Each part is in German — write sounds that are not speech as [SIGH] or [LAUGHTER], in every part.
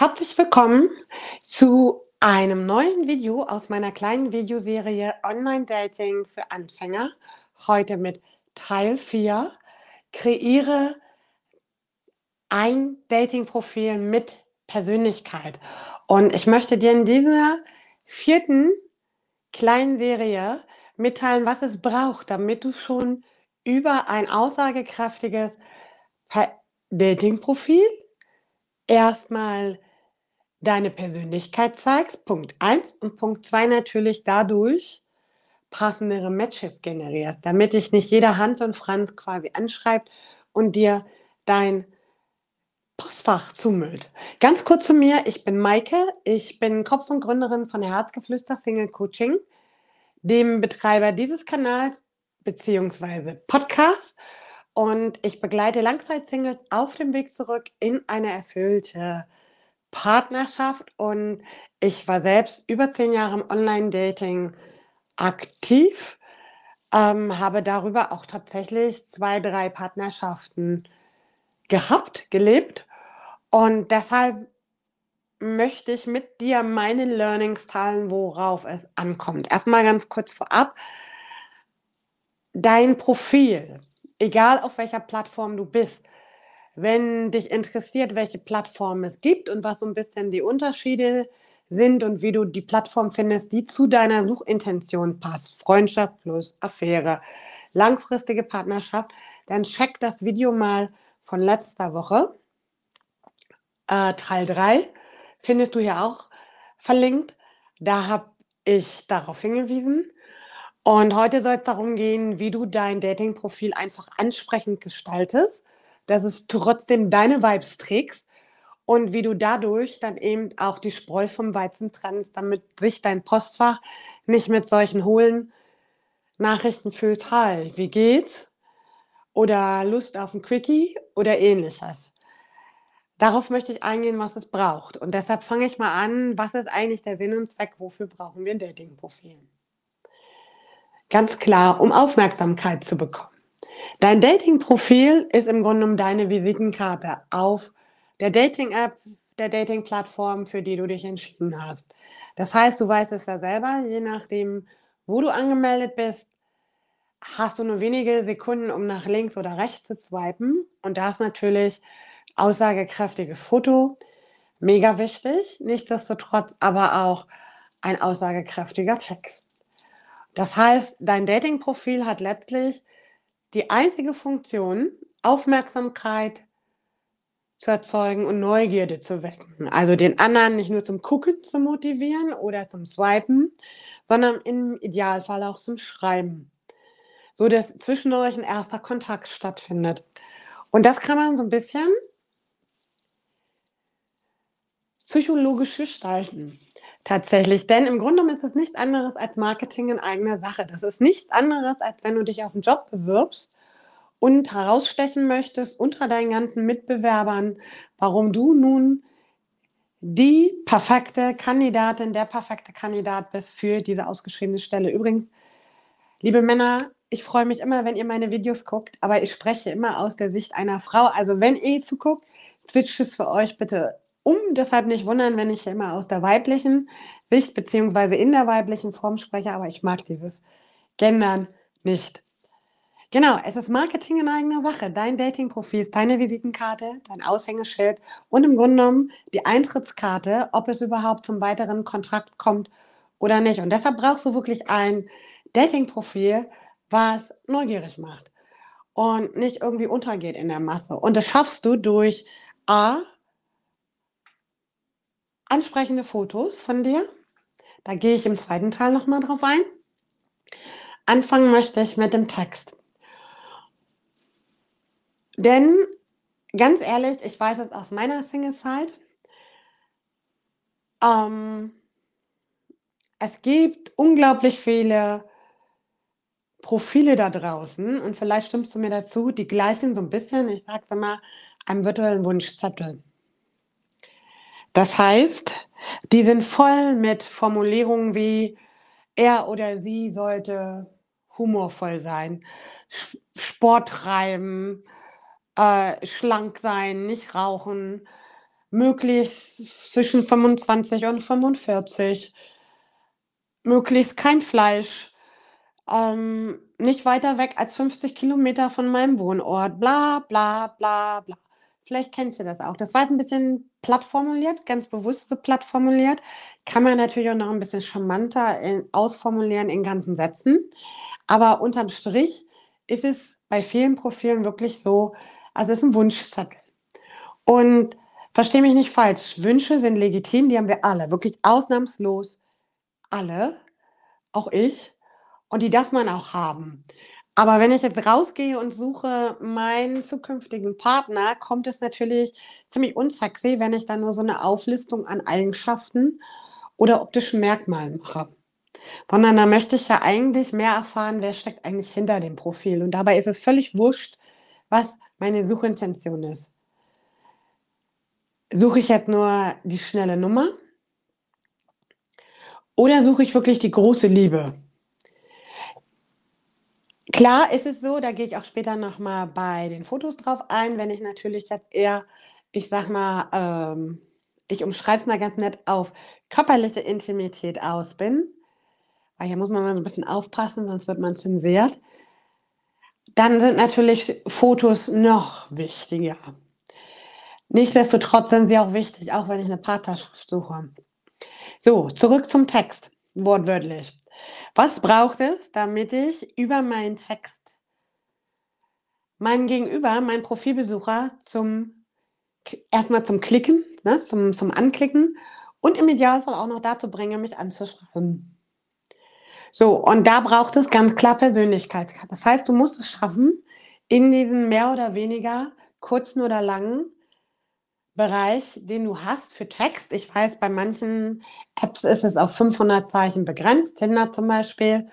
Herzlich willkommen zu einem neuen Video aus meiner kleinen Videoserie Online Dating für Anfänger. Heute mit Teil 4. Kreiere ein Dating-Profil mit Persönlichkeit. Und ich möchte dir in dieser vierten kleinen Serie mitteilen, was es braucht, damit du schon über ein aussagekräftiges Dating-Profil erstmal deine Persönlichkeit zeigst, Punkt 1 und Punkt 2 natürlich dadurch passendere Matches generierst, damit dich nicht jeder Hans und Franz quasi anschreibt und dir dein Postfach zumüllt. Ganz kurz zu mir, ich bin Maike, ich bin Kopf und Gründerin von Herzgeflüster Single Coaching, dem Betreiber dieses Kanals beziehungsweise Podcast und ich begleite Langzeitsingles auf dem Weg zurück in eine erfüllte Partnerschaft. Und ich war selbst über zehn Jahre im Online-Dating aktiv, ähm, habe darüber auch tatsächlich zwei, drei Partnerschaften gehabt, gelebt. Und deshalb möchte ich mit dir meine Learnings teilen, worauf es ankommt. Erstmal ganz kurz vorab. Dein Profil egal auf welcher Plattform du bist. Wenn dich interessiert, welche Plattform es gibt und was so ein bisschen die Unterschiede sind und wie du die Plattform findest, die zu deiner Suchintention passt, Freundschaft plus Affäre, langfristige Partnerschaft, dann check das Video mal von letzter Woche, äh, Teil 3, findest du hier auch verlinkt. Da habe ich darauf hingewiesen. Und heute soll es darum gehen, wie du dein Dating-Profil einfach ansprechend gestaltest, dass es trotzdem deine Vibes trägst und wie du dadurch dann eben auch die Spreu vom Weizen trennst, damit sich dein Postfach nicht mit solchen hohlen Nachrichten füllt. Hi, wie geht's? Oder Lust auf ein Quickie oder ähnliches. Darauf möchte ich eingehen, was es braucht. Und deshalb fange ich mal an, was ist eigentlich der Sinn und Zweck, wofür brauchen wir ein Dating-Profil? Ganz klar, um Aufmerksamkeit zu bekommen. Dein Dating-Profil ist im Grunde genommen deine Visitenkarte auf der Dating-App, der Dating-Plattform, für die du dich entschieden hast. Das heißt, du weißt es ja selber, je nachdem, wo du angemeldet bist, hast du nur wenige Sekunden, um nach links oder rechts zu swipen. Und da ist natürlich aussagekräftiges Foto, mega wichtig. Nichtsdestotrotz aber auch ein aussagekräftiger Text. Das heißt, dein Dating-Profil hat letztlich die einzige Funktion, Aufmerksamkeit zu erzeugen und Neugierde zu wecken. Also den anderen nicht nur zum Gucken zu motivieren oder zum Swipen, sondern im Idealfall auch zum Schreiben. So dass zwischen euch ein erster Kontakt stattfindet. Und das kann man so ein bisschen psychologisch gestalten. Tatsächlich, denn im Grunde genommen ist es nichts anderes als Marketing in eigener Sache. Das ist nichts anderes, als wenn du dich auf einen Job bewirbst und herausstechen möchtest unter deinen ganzen Mitbewerbern, warum du nun die perfekte Kandidatin, der perfekte Kandidat bist für diese ausgeschriebene Stelle. Übrigens, liebe Männer, ich freue mich immer, wenn ihr meine Videos guckt, aber ich spreche immer aus der Sicht einer Frau. Also wenn ihr zuguckt, switcht es für euch bitte um. Deshalb nicht wundern, wenn ich immer aus der weiblichen Sicht beziehungsweise in der weiblichen Form spreche, aber ich mag dieses Gendern nicht. Genau, es ist Marketing in eigener Sache. Dein Dating-Profil ist deine Visitenkarte, dein Aushängeschild und im Grunde genommen die Eintrittskarte, ob es überhaupt zum weiteren Kontrakt kommt oder nicht. Und deshalb brauchst du wirklich ein Dating-Profil, was neugierig macht und nicht irgendwie untergeht in der Masse. Und das schaffst du durch A, ansprechende Fotos von dir. Da gehe ich im zweiten Teil nochmal drauf ein. Anfangen möchte ich mit dem Text. Denn ganz ehrlich, ich weiß es aus meiner Single-Zeit, ähm, es gibt unglaublich viele Profile da draußen und vielleicht stimmst du mir dazu, die gleichen so ein bisschen, ich sag's immer, einem virtuellen Wunschzettel. Das heißt, die sind voll mit Formulierungen wie er oder sie sollte humorvoll sein, Sport treiben, äh, schlank sein, nicht rauchen, möglichst zwischen 25 und 45, möglichst kein Fleisch, ähm, nicht weiter weg als 50 Kilometer von meinem Wohnort, bla bla bla bla. Vielleicht kennst du das auch. Das war ein bisschen platt formuliert, ganz bewusst so platt formuliert. Kann man natürlich auch noch ein bisschen charmanter in, ausformulieren in ganzen Sätzen. Aber unterm Strich ist es bei vielen Profilen wirklich so, also es ist ein Wunschzettel. Und verstehe mich nicht falsch, Wünsche sind legitim, die haben wir alle, wirklich ausnahmslos alle, auch ich. Und die darf man auch haben. Aber wenn ich jetzt rausgehe und suche meinen zukünftigen Partner, kommt es natürlich ziemlich unsexy, wenn ich dann nur so eine Auflistung an Eigenschaften oder optischen Merkmalen mache. Sondern da möchte ich ja eigentlich mehr erfahren, wer steckt eigentlich hinter dem Profil. Und dabei ist es völlig wurscht, was meine Suchintention ist. Suche ich jetzt nur die schnelle Nummer oder suche ich wirklich die große Liebe? Klar ist es so, da gehe ich auch später noch mal bei den Fotos drauf ein, wenn ich natürlich jetzt eher, ich sag mal, ähm, ich umschreibe es mal ganz nett auf körperliche Intimität aus bin, weil hier muss man mal so ein bisschen aufpassen, sonst wird man zensiert. Dann sind natürlich Fotos noch wichtiger. Nichtsdestotrotz sind sie auch wichtig, auch wenn ich eine Partnerschaft suche. So, zurück zum Text, wortwörtlich. Was braucht es, damit ich über meinen Text meinen Gegenüber, meinen Profilbesucher zum erstmal zum Klicken, ne, zum, zum Anklicken und im Idealfall auch noch dazu bringe, mich anzuschreiben. So, und da braucht es ganz klar Persönlichkeit. Das heißt, du musst es schaffen, in diesen mehr oder weniger kurzen oder langen Bereich, den du hast für Text. Ich weiß, bei manchen Apps ist es auf 500 Zeichen begrenzt, Tinder zum Beispiel.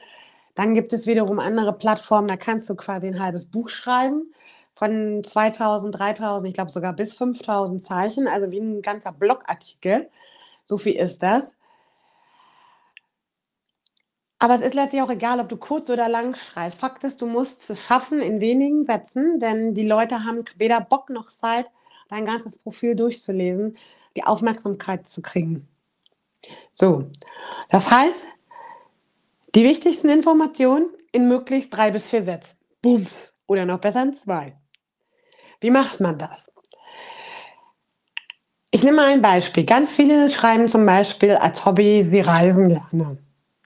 Dann gibt es wiederum andere Plattformen, da kannst du quasi ein halbes Buch schreiben von 2000, 3000, ich glaube sogar bis 5000 Zeichen, also wie ein ganzer Blogartikel. So viel ist das. Aber es ist letztlich auch egal, ob du kurz oder lang schreibst. Fakt ist, du musst es schaffen in wenigen Sätzen, denn die Leute haben weder Bock noch Zeit, dein ganzes Profil durchzulesen, die Aufmerksamkeit zu kriegen. So, das heißt, die wichtigsten Informationen in möglichst drei bis vier Sätzen. Bums. Oder noch besser in zwei. Wie macht man das? Ich nehme mal ein Beispiel. Ganz viele schreiben zum Beispiel als Hobby, sie reisen gerne.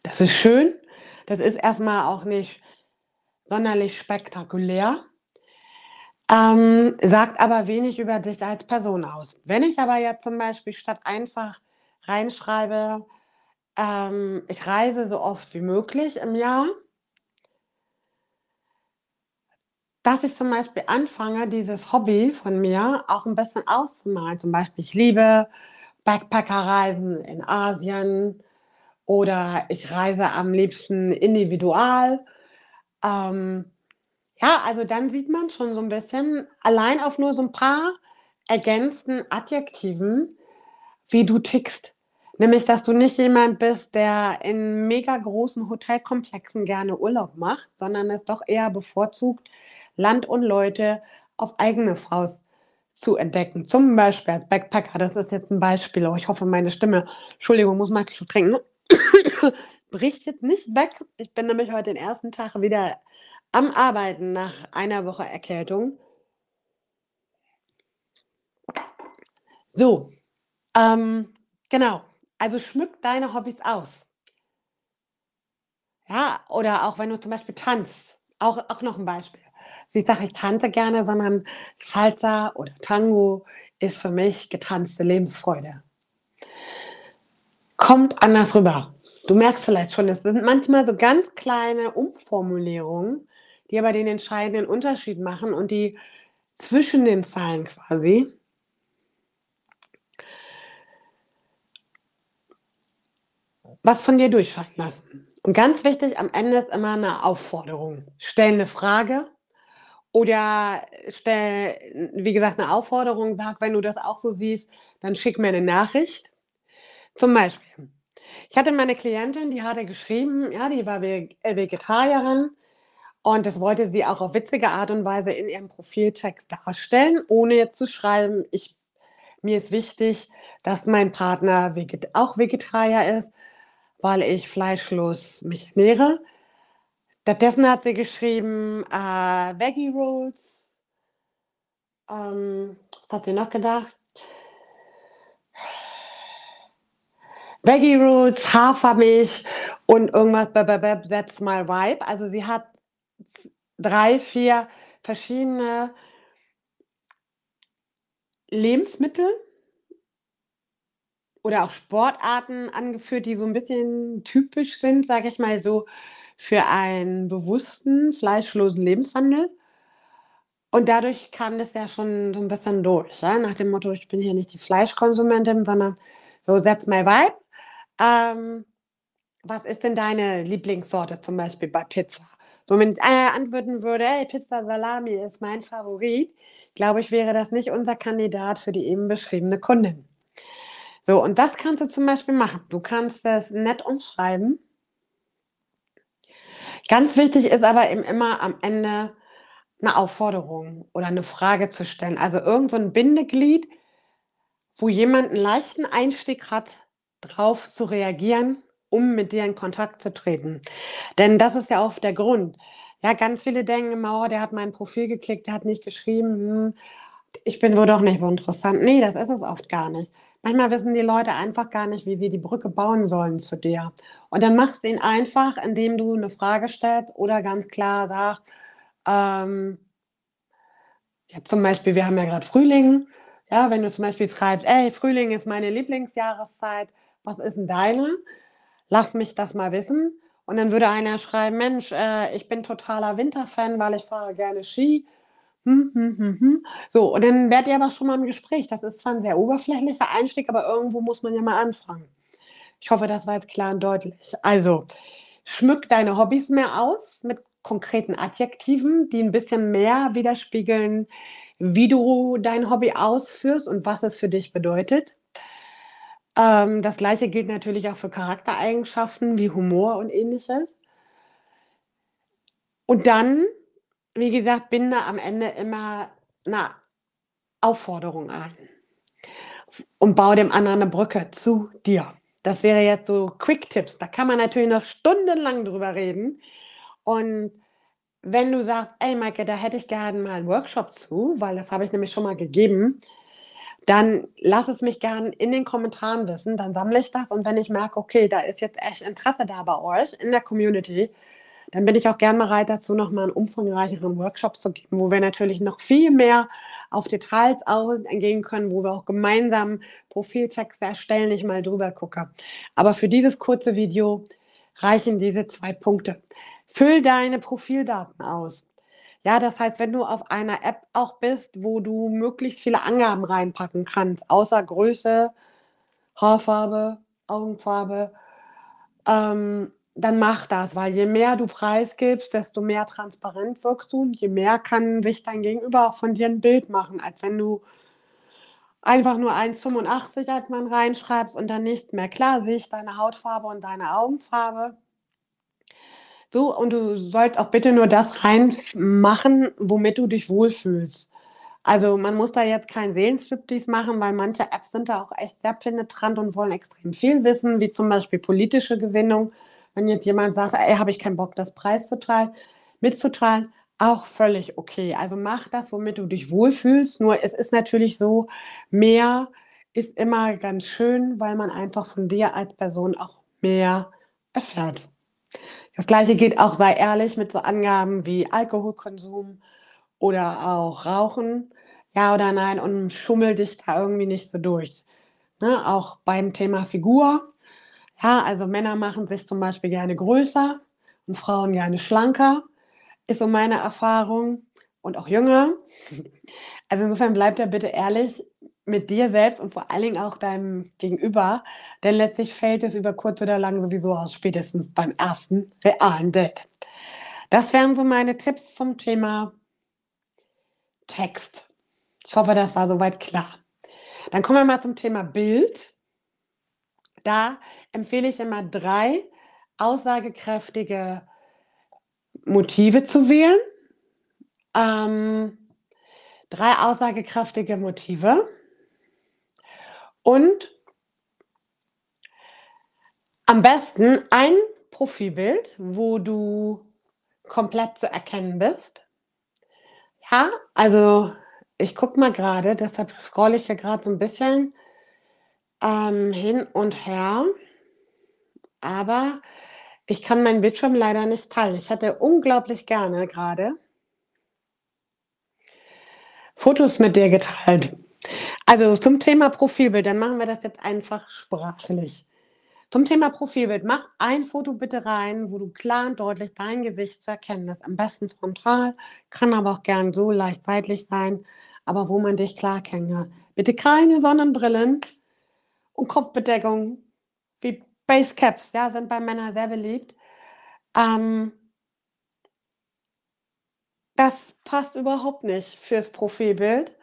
Das ist schön. Das ist erstmal auch nicht sonderlich spektakulär ähm, sagt aber wenig über dich als Person aus. Wenn ich aber jetzt zum Beispiel statt einfach reinschreibe, ähm, ich reise so oft wie möglich im Jahr, dass ich zum Beispiel anfange, dieses Hobby von mir auch ein bisschen auszumalen. Zum Beispiel, ich liebe Backpackerreisen in Asien oder ich reise am liebsten individual. Ähm, ja, also dann sieht man schon so ein bisschen, allein auf nur so ein paar ergänzten Adjektiven, wie du tickst. Nämlich, dass du nicht jemand bist, der in mega großen Hotelkomplexen gerne Urlaub macht, sondern es doch eher bevorzugt, Land und Leute auf eigene Faust zu entdecken. Zum Beispiel als Backpacker, das ist jetzt ein Beispiel. Oh, ich hoffe, meine Stimme, Entschuldigung, muss mal zu trinken, [COUGHS] bricht jetzt nicht weg. Ich bin nämlich heute den ersten Tag wieder am Arbeiten nach einer Woche Erkältung. So, ähm, genau. Also schmück deine Hobbys aus. Ja, oder auch wenn du zum Beispiel tanzt. Auch, auch noch ein Beispiel. Ich sage, ich tanze gerne, sondern Salsa oder Tango ist für mich getanzte Lebensfreude. Kommt anders rüber. Du merkst vielleicht schon, es sind manchmal so ganz kleine Umformulierungen, die aber den entscheidenden Unterschied machen und die zwischen den Zahlen quasi was von dir durchscheinen lassen. Und ganz wichtig, am Ende ist immer eine Aufforderung. Stell eine Frage oder stell, wie gesagt, eine Aufforderung, sag, wenn du das auch so siehst, dann schick mir eine Nachricht. Zum Beispiel, ich hatte meine Klientin, die hatte geschrieben, ja, die war Vegetarierin und das wollte sie auch auf witzige Art und Weise in ihrem Profiltext darstellen, ohne jetzt zu schreiben, ich mir ist wichtig, dass mein Partner veget auch Vegetarier ist, weil ich fleischlos mich ernähre. Stattdessen hat sie geschrieben, äh, Veggie Rolls. Ähm, was hat sie noch gedacht? Veggie Rolls, Hafermilch und irgendwas, that's my vibe. Also sie hat drei, vier verschiedene Lebensmittel oder auch Sportarten angeführt, die so ein bisschen typisch sind, sage ich mal so, für einen bewussten, fleischlosen Lebenswandel. Und dadurch kam das ja schon so ein bisschen durch, ja? nach dem Motto, ich bin hier nicht die Fleischkonsumentin, sondern so, that's my vibe. Ähm, was ist denn deine Lieblingssorte zum Beispiel bei Pizza? So, wenn ich antworten würde, hey, Pizza Salami ist mein Favorit, glaube ich, wäre das nicht unser Kandidat für die eben beschriebene Kundin. So, und das kannst du zum Beispiel machen. Du kannst das nett umschreiben. Ganz wichtig ist aber eben immer am Ende eine Aufforderung oder eine Frage zu stellen. Also irgend so ein Bindeglied, wo jemand einen leichten Einstieg hat, drauf zu reagieren, um mit dir in Kontakt zu treten. Denn das ist ja auch der Grund. Ja, ganz viele denken immer, oh, der hat mein Profil geklickt, der hat nicht geschrieben, hm, ich bin wohl doch nicht so interessant. Nee, das ist es oft gar nicht. Manchmal wissen die Leute einfach gar nicht, wie sie die Brücke bauen sollen zu dir. Und dann machst du ihn einfach, indem du eine Frage stellst oder ganz klar sagst, ähm, ja, zum Beispiel, wir haben ja gerade Frühling. Ja, wenn du zum Beispiel schreibst, ey, Frühling ist meine Lieblingsjahreszeit, was ist denn deine? Lass mich das mal wissen. Und dann würde einer schreiben, Mensch, äh, ich bin totaler Winterfan, weil ich fahre gerne Ski. Hm, hm, hm, hm. So, und dann werdet ihr aber schon mal im Gespräch. Das ist zwar ein sehr oberflächlicher Einstieg, aber irgendwo muss man ja mal anfangen. Ich hoffe, das war jetzt klar und deutlich. Also, schmück deine Hobbys mehr aus mit konkreten Adjektiven, die ein bisschen mehr widerspiegeln, wie du dein Hobby ausführst und was es für dich bedeutet. Ähm, das gleiche gilt natürlich auch für Charaktereigenschaften wie Humor und ähnliches. Und dann, wie gesagt, binde am Ende immer eine Aufforderung ein und baue dem anderen eine Brücke zu dir. Das wäre jetzt so Quick-Tipps. Da kann man natürlich noch stundenlang drüber reden. Und wenn du sagst, ey Maike, da hätte ich gerne mal einen Workshop zu, weil das habe ich nämlich schon mal gegeben, dann lass es mich gerne in den Kommentaren wissen, dann sammle ich das und wenn ich merke, okay, da ist jetzt echt Interesse da bei euch in der Community, dann bin ich auch gern bereit dazu, nochmal einen umfangreicheren Workshop zu geben, wo wir natürlich noch viel mehr auf Details eingehen können, wo wir auch gemeinsam Profiltexte erstellen, ich mal drüber gucke. Aber für dieses kurze Video reichen diese zwei Punkte. Füll deine Profildaten aus. Ja, das heißt, wenn du auf einer App auch bist, wo du möglichst viele Angaben reinpacken kannst, außer Größe, Haarfarbe, Augenfarbe, ähm, dann mach das, weil je mehr du preisgibst, desto mehr transparent wirkst du und je mehr kann sich dein Gegenüber auch von dir ein Bild machen, als wenn du einfach nur 1,85 als man reinschreibst und dann nichts mehr. Klar sehe ich deine Hautfarbe und deine Augenfarbe, so, und du sollst auch bitte nur das reinmachen, womit du dich wohlfühlst. Also man muss da jetzt kein Seelenstriptease machen, weil manche Apps sind da auch echt sehr penetrant und wollen extrem viel wissen, wie zum Beispiel politische Gewinnung. Wenn jetzt jemand sagt, ey, habe ich keinen Bock, das Preis zu teilen, mitzuteilen, auch völlig okay. Also mach das, womit du dich wohlfühlst. Nur es ist natürlich so, mehr ist immer ganz schön, weil man einfach von dir als Person auch mehr erfährt. Das gleiche geht auch, sei ehrlich mit so Angaben wie Alkoholkonsum oder auch Rauchen, ja oder nein, und schummel dich da irgendwie nicht so durch. Ne? Auch beim Thema Figur. Ja, also Männer machen sich zum Beispiel gerne größer und Frauen gerne schlanker, ist so meine Erfahrung und auch jünger. Also insofern bleibt er bitte ehrlich mit dir selbst und vor allen Dingen auch deinem Gegenüber, denn letztlich fällt es über kurz oder lang sowieso aus, spätestens beim ersten realen Date. Das wären so meine Tipps zum Thema Text. Ich hoffe, das war soweit klar. Dann kommen wir mal zum Thema Bild. Da empfehle ich immer drei aussagekräftige Motive zu wählen. Ähm, drei aussagekräftige Motive. Und am besten ein Profilbild, wo du komplett zu erkennen bist. Ja, also ich gucke mal gerade, deshalb scrolle ich hier gerade so ein bisschen, ähm, hin und her. Aber ich kann meinen Bildschirm leider nicht teilen. Ich hätte unglaublich gerne gerade Fotos mit dir geteilt. Also zum Thema Profilbild, dann machen wir das jetzt einfach sprachlich. Zum Thema Profilbild, mach ein Foto bitte rein, wo du klar und deutlich dein Gesicht zu erkennen ist. Am besten frontal, kann aber auch gern so leicht seitlich sein, aber wo man dich klar erkennen Bitte keine Sonnenbrillen und Kopfbedeckung wie Basecaps, ja, sind bei Männern sehr beliebt. Ähm, das passt überhaupt nicht fürs Profilbild,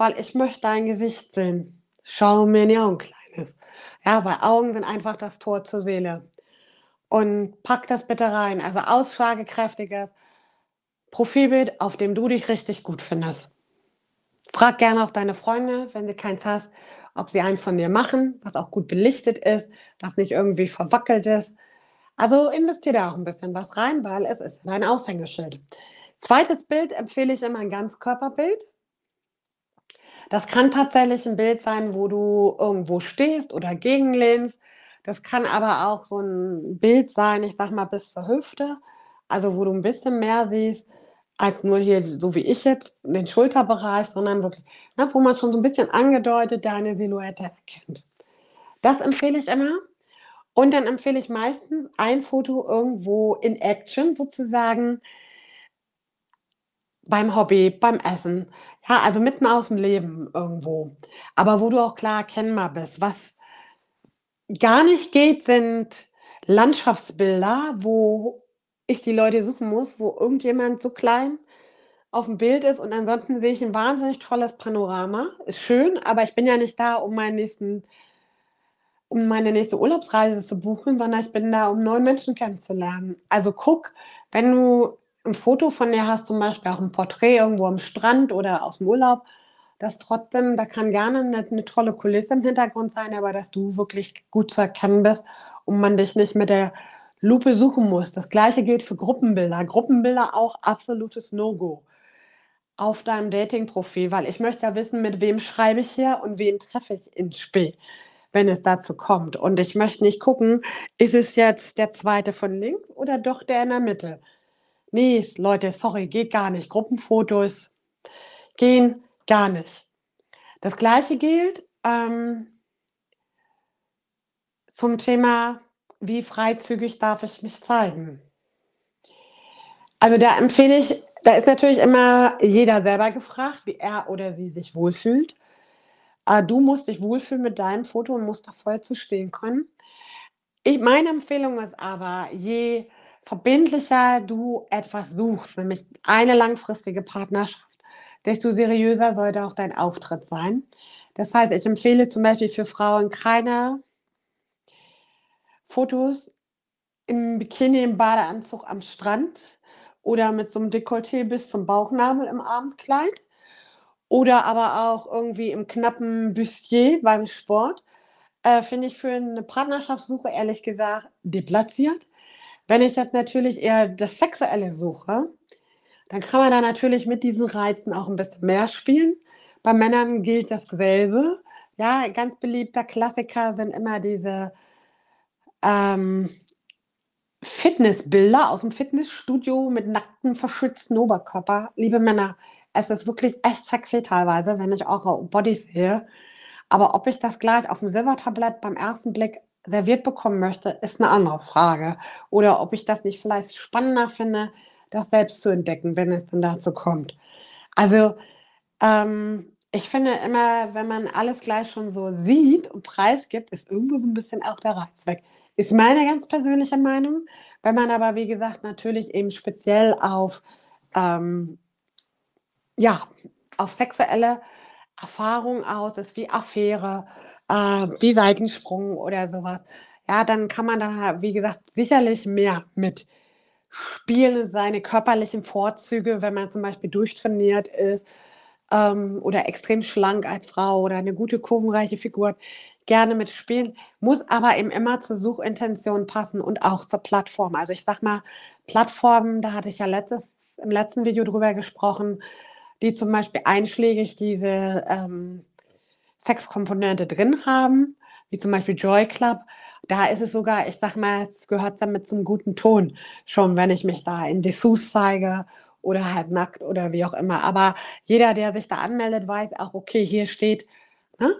weil ich möchte dein Gesicht sehen. Schau mir in die Augen, Kleines. Ja, weil Augen sind einfach das Tor zur Seele. Und pack das bitte rein. Also aussagekräftiges Profilbild, auf dem du dich richtig gut findest. Frag gerne auch deine Freunde, wenn du keins hast, ob sie eins von dir machen, was auch gut belichtet ist, was nicht irgendwie verwackelt ist. Also investiere da auch ein bisschen was rein, weil es ist ein Aushängeschild. Zweites Bild empfehle ich immer ein Ganzkörperbild. Das kann tatsächlich ein Bild sein, wo du irgendwo stehst oder gegenlehnst. Das kann aber auch so ein Bild sein, ich sag mal bis zur Hüfte, also wo du ein bisschen mehr siehst als nur hier, so wie ich jetzt, den Schulterbereich, sondern wirklich, ne, wo man schon so ein bisschen angedeutet deine Silhouette erkennt. Das empfehle ich immer. Und dann empfehle ich meistens ein Foto irgendwo in Action sozusagen, beim Hobby, beim Essen. Ja, also mitten aus dem Leben irgendwo. Aber wo du auch klar erkennbar bist. Was gar nicht geht, sind Landschaftsbilder, wo ich die Leute suchen muss, wo irgendjemand so klein auf dem Bild ist und ansonsten sehe ich ein wahnsinnig tolles Panorama. Ist schön, aber ich bin ja nicht da, um meinen nächsten um meine nächste Urlaubsreise zu buchen, sondern ich bin da, um neue Menschen kennenzulernen. Also guck, wenn du ein Foto von dir hast, zum Beispiel auch ein Porträt irgendwo am Strand oder aus dem Urlaub, dass trotzdem, da kann gerne eine, eine tolle Kulisse im Hintergrund sein, aber dass du wirklich gut zu erkennen bist und man dich nicht mit der Lupe suchen muss. Das gleiche gilt für Gruppenbilder. Gruppenbilder auch absolutes No-Go auf deinem Dating-Profil, weil ich möchte ja wissen, mit wem schreibe ich hier und wen treffe ich in Spee, wenn es dazu kommt. Und ich möchte nicht gucken, ist es jetzt der zweite von links oder doch der in der Mitte. Nee, Leute, sorry, geht gar nicht. Gruppenfotos gehen gar nicht. Das gleiche gilt ähm, zum Thema, wie freizügig darf ich mich zeigen. Also da empfehle ich, da ist natürlich immer jeder selber gefragt, wie er oder sie sich wohlfühlt. Äh, du musst dich wohlfühlen mit deinem Foto und musst da voll zu stehen können. Ich, meine Empfehlung ist aber, je verbindlicher du etwas suchst, nämlich eine langfristige Partnerschaft, desto seriöser sollte auch dein Auftritt sein. Das heißt, ich empfehle zum Beispiel für Frauen keine Fotos im Bikini, im Badeanzug am Strand oder mit so einem Dekolleté bis zum Bauchnabel im Abendkleid oder aber auch irgendwie im knappen Bustier beim Sport. Äh, Finde ich für eine Partnerschaftssuche ehrlich gesagt deplatziert. Wenn ich jetzt natürlich eher das Sexuelle suche, dann kann man da natürlich mit diesen Reizen auch ein bisschen mehr spielen. Bei Männern gilt dasselbe. Ja, ganz beliebter Klassiker sind immer diese ähm, Fitnessbilder aus dem Fitnessstudio mit nackten, verschützten Oberkörper. Liebe Männer, es ist wirklich echt sexy teilweise, wenn ich eure Bodies sehe. Aber ob ich das gleich auf dem Silbertablett beim ersten Blick serviert bekommen möchte, ist eine andere Frage. Oder ob ich das nicht vielleicht spannender finde, das selbst zu entdecken, wenn es denn dazu kommt. Also ähm, ich finde immer, wenn man alles gleich schon so sieht und preisgibt, ist irgendwo so ein bisschen auch der Reiz weg. Ist meine ganz persönliche Meinung. Wenn man aber, wie gesagt, natürlich eben speziell auf, ähm, ja, auf sexuelle Erfahrungen aus ist, wie Affäre, äh, wie Seitensprung oder sowas, ja, dann kann man da, wie gesagt, sicherlich mehr mit spielen, seine körperlichen Vorzüge, wenn man zum Beispiel durchtrainiert ist, ähm, oder extrem schlank als Frau oder eine gute kurvenreiche Figur gerne mitspielen, muss aber eben immer zur Suchintention passen und auch zur Plattform. Also ich sag mal, Plattformen, da hatte ich ja letztes, im letzten Video drüber gesprochen, die zum Beispiel einschlägig diese ähm, Sexkomponente drin haben, wie zum Beispiel Joy Club. Da ist es sogar, ich sag mal, es gehört damit zum guten Ton, schon wenn ich mich da in Dessous zeige oder halt nackt oder wie auch immer. Aber jeder, der sich da anmeldet, weiß auch, okay, hier steht, ne?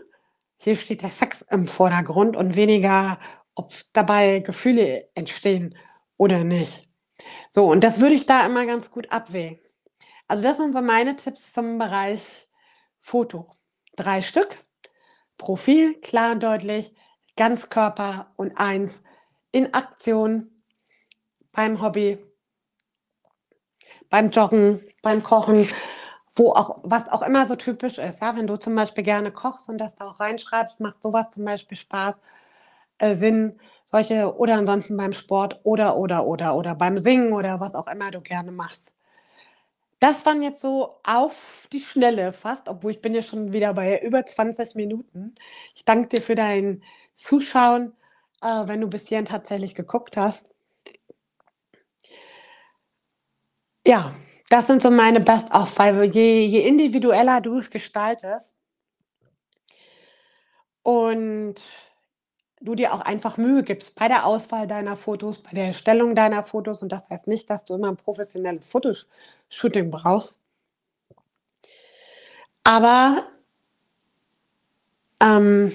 hier steht der Sex im Vordergrund und weniger, ob dabei Gefühle entstehen oder nicht. So, und das würde ich da immer ganz gut abwägen. Also das sind so meine Tipps zum Bereich Foto. Drei Stück. Profil, klar und deutlich, Ganzkörper und eins in Aktion beim Hobby, beim Joggen, beim Kochen, wo auch, was auch immer so typisch ist. Ja, wenn du zum Beispiel gerne kochst und das da auch reinschreibst, macht sowas zum Beispiel Spaß, äh, Sinn, solche, oder ansonsten beim Sport oder, oder, oder, oder beim Singen oder was auch immer du gerne machst. Das waren jetzt so auf die Schnelle fast, obwohl ich bin ja schon wieder bei über 20 Minuten. Ich danke dir für dein Zuschauen, äh, wenn du bis hierhin tatsächlich geguckt hast. Ja, das sind so meine Best-of, weil je, je individueller du es gestaltest und du dir auch einfach Mühe gibst bei der Auswahl deiner Fotos, bei der Erstellung deiner Fotos und das heißt nicht, dass du immer ein professionelles Fotoshooting brauchst. Aber ähm,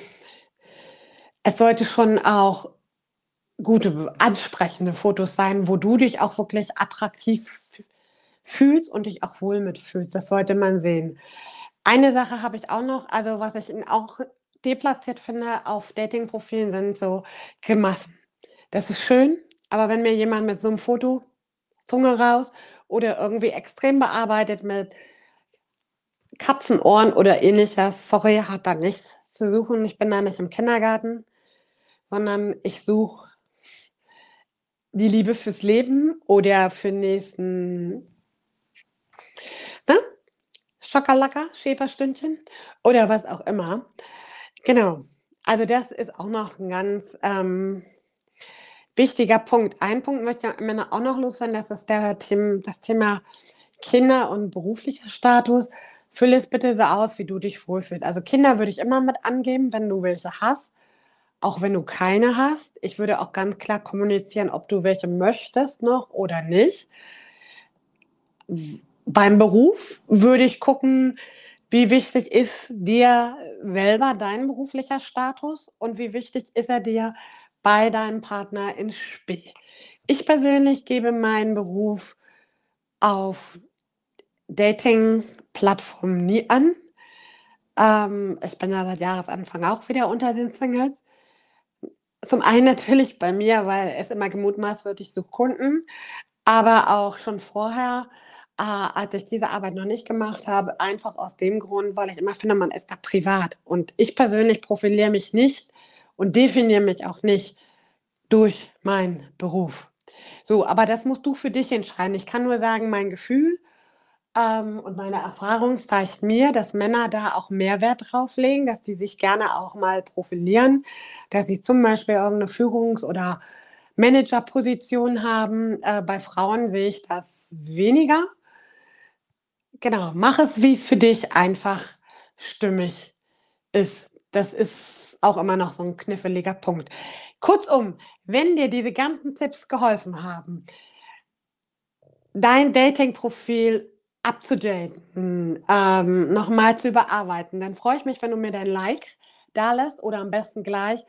es sollte schon auch gute, ansprechende Fotos sein, wo du dich auch wirklich attraktiv fühlst und dich auch wohl mitfühlst. Das sollte man sehen. Eine Sache habe ich auch noch, also was ich auch deplatziert finde auf Dating-Profilen sind so Grimassen. Das ist schön, aber wenn mir jemand mit so einem Foto Zunge raus oder irgendwie extrem bearbeitet mit Katzenohren oder ähnliches, sorry, hat da nichts zu suchen. Ich bin da nicht im Kindergarten, sondern ich suche die Liebe fürs Leben oder für den nächsten ne? Schokolaka, Schäferstündchen oder was auch immer. Genau. Also das ist auch noch ein ganz ähm, wichtiger Punkt. Ein Punkt möchte ich am auch noch loswerden, das ist der Thema, das Thema Kinder und beruflicher Status. Fülle es bitte so aus, wie du dich wohlfühlst. Also Kinder würde ich immer mit angeben, wenn du welche hast, auch wenn du keine hast. Ich würde auch ganz klar kommunizieren, ob du welche möchtest noch oder nicht. Beim Beruf würde ich gucken, wie wichtig ist dir selber dein beruflicher Status und wie wichtig ist er dir bei deinem Partner ins Spiel? Ich persönlich gebe meinen Beruf auf Dating-Plattformen nie an. Ähm, ich bin ja seit Jahresanfang auch wieder unter den Singles. Zum einen natürlich bei mir, weil es immer gemutmaßt wird, ich suche Kunden, aber auch schon vorher äh, als ich diese Arbeit noch nicht gemacht habe, einfach aus dem Grund, weil ich immer finde, man ist da privat. Und ich persönlich profiliere mich nicht und definiere mich auch nicht durch meinen Beruf. So, aber das musst du für dich entscheiden. Ich kann nur sagen, mein Gefühl ähm, und meine Erfahrung zeigt mir, dass Männer da auch Mehrwert drauf legen, dass sie sich gerne auch mal profilieren, dass sie zum Beispiel irgendeine Führungs- oder Managerposition haben. Äh, bei Frauen sehe ich das weniger. Genau, mach es, wie es für dich einfach stimmig ist. Das ist auch immer noch so ein kniffliger Punkt. Kurzum, wenn dir diese ganzen Tipps geholfen haben, dein Dating-Profil abzudaten, ähm, nochmal zu überarbeiten, dann freue ich mich, wenn du mir dein Like da lässt oder am besten gleich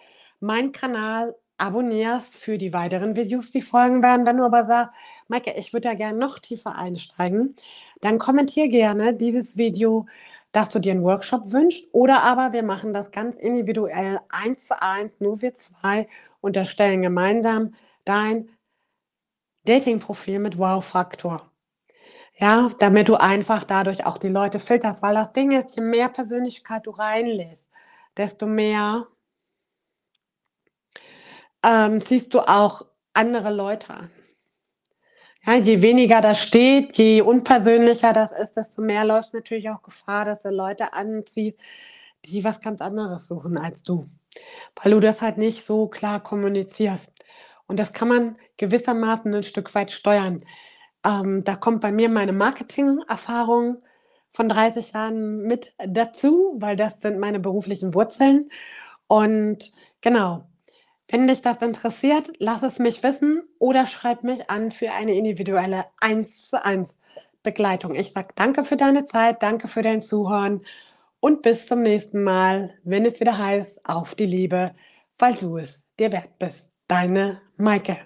meinen Kanal abonnierst für die weiteren Videos, die folgen werden. Wenn du aber sagst, Maike, ich würde da gerne noch tiefer einsteigen, dann kommentier gerne dieses Video, dass du dir einen Workshop wünschst oder aber wir machen das ganz individuell, eins zu eins, nur wir zwei und erstellen gemeinsam dein Dating-Profil mit Wow-Faktor. Ja, damit du einfach dadurch auch die Leute filterst, weil das Ding ist, je mehr Persönlichkeit du reinlässt, desto mehr ähm, siehst du auch andere Leute an. Ja, je weniger da steht, je unpersönlicher das ist, desto mehr läufst natürlich auch Gefahr, dass du Leute anziehst, die was ganz anderes suchen als du, weil du das halt nicht so klar kommunizierst. Und das kann man gewissermaßen 'n Stück weit steuern. Ähm, da kommt bei mir meine Marketing-Erfahrung von 30 Jahren mit dazu, weil das sind meine beruflichen Wurzeln. Und genau, wenn dich das interessiert, lass es mich wissen oder schreib mich an für eine individuelle Eins-zu-eins Begleitung. Ich sage danke für deine Zeit, danke für dein Zuhören und bis zum nächsten Mal, wenn es wieder heißt: „Auf die Liebe, weil du es dir wert bist.“ Deine Maike.